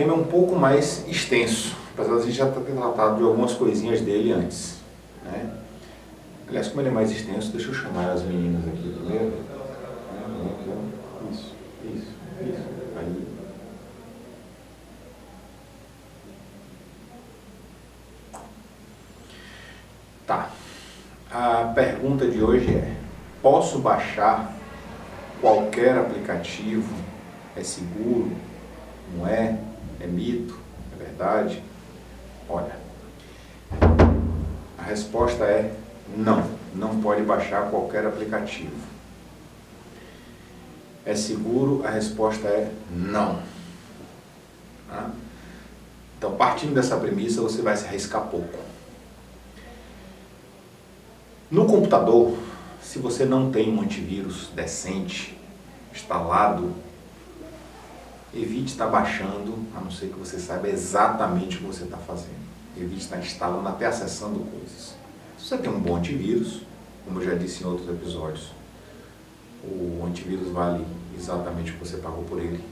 Tema é um pouco mais extenso, apesar de a gente já ter tratado de algumas coisinhas dele antes. Né? Aliás, como ele é mais extenso, deixa eu chamar as meninas aqui primeiro. Isso, isso, isso. Aí. Tá. A pergunta de hoje é: posso baixar qualquer aplicativo? É seguro? Não é? É mito? É verdade? Olha, a resposta é não, não pode baixar qualquer aplicativo. É seguro? A resposta é não. Tá? Então, partindo dessa premissa, você vai se arriscar pouco. No computador, se você não tem um antivírus decente instalado, evite estar baixando, a não ser que você saiba exatamente o que você está fazendo. Evite estar instalando até acessando coisas. Se você tem um bom antivírus, como eu já disse em outros episódios, o antivírus vale exatamente o que você pagou por ele.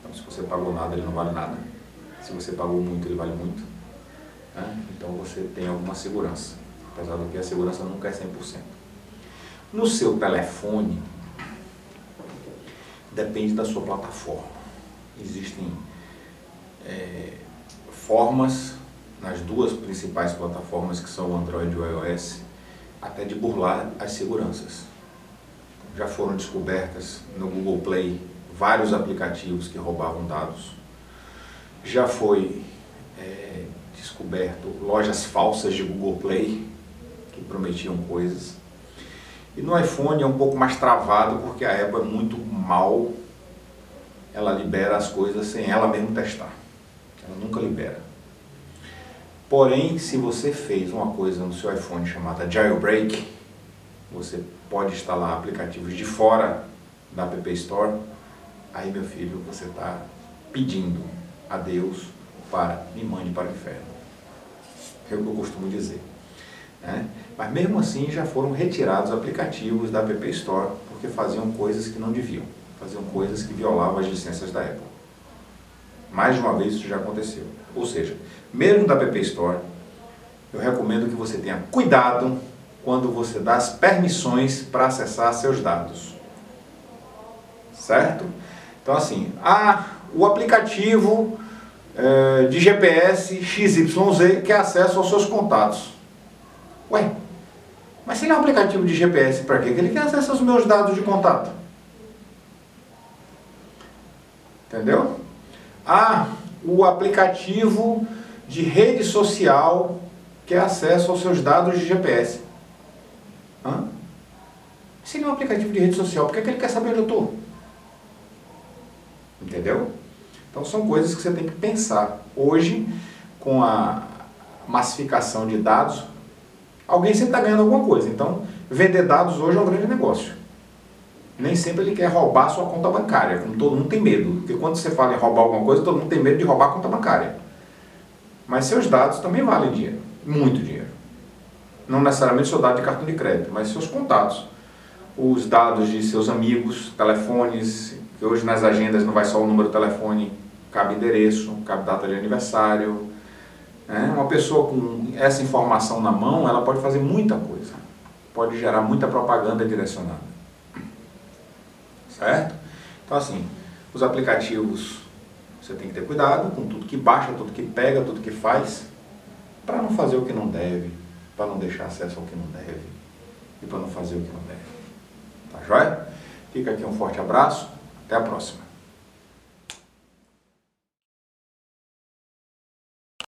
Então, se você pagou nada, ele não vale nada. Se você pagou muito, ele vale muito. Né? Então, você tem alguma segurança. Apesar do que a segurança nunca é 100%. No seu telefone, depende da sua plataforma. Existem é, formas nas duas principais plataformas que são o Android e o iOS, até de burlar as seguranças. Já foram descobertas no Google Play vários aplicativos que roubavam dados. Já foi é, descoberto lojas falsas de Google Play que prometiam coisas. E no iPhone é um pouco mais travado porque a Apple é muito mal, ela libera as coisas sem ela mesmo testar. Ela nunca libera. Porém, se você fez uma coisa no seu iPhone chamada jailbreak, você pode instalar aplicativos de fora da App Store, aí meu filho, você está pedindo a Deus para me mande para o inferno. É o que eu costumo dizer. Né? Mas mesmo assim já foram retirados aplicativos da App Store porque faziam coisas que não deviam, faziam coisas que violavam as licenças da Apple. Mais de uma vez isso já aconteceu. Ou seja, mesmo da App Store, eu recomendo que você tenha cuidado quando você dá as permissões para acessar seus dados. Certo? Então assim, ah, o aplicativo é, de GPS XYZ quer acesso aos seus contatos. Ué, mas se ele é um aplicativo de GPS, para quê? Que ele quer acesso aos meus dados de contato. Entendeu? Ah, o aplicativo de rede social quer acesso aos seus dados de GPS. Hã? É um aplicativo de rede social, por que, que ele quer saber onde eu estou? Entendeu? Então são coisas que você tem que pensar. Hoje, com a massificação de dados, alguém sempre está ganhando alguma coisa. Então, vender dados hoje é um grande negócio. Nem sempre ele quer roubar sua conta bancária, como todo mundo tem medo. Porque quando você fala em roubar alguma coisa, todo mundo tem medo de roubar a conta bancária. Mas seus dados também valem dinheiro, muito dinheiro. Não necessariamente seu dado de cartão de crédito, mas seus contatos. Os dados de seus amigos, telefones, que hoje nas agendas não vai só o número do telefone, cabe endereço, cabe data de aniversário. Né? Uma pessoa com essa informação na mão, ela pode fazer muita coisa. Pode gerar muita propaganda direcionada. Certo? Então assim, os aplicativos você tem que ter cuidado com tudo que baixa, tudo que pega, tudo que faz, para não fazer o que não deve, para não deixar acesso ao que não deve e para não fazer o que não deve. Tá joia? Fica aqui um forte abraço, até a próxima.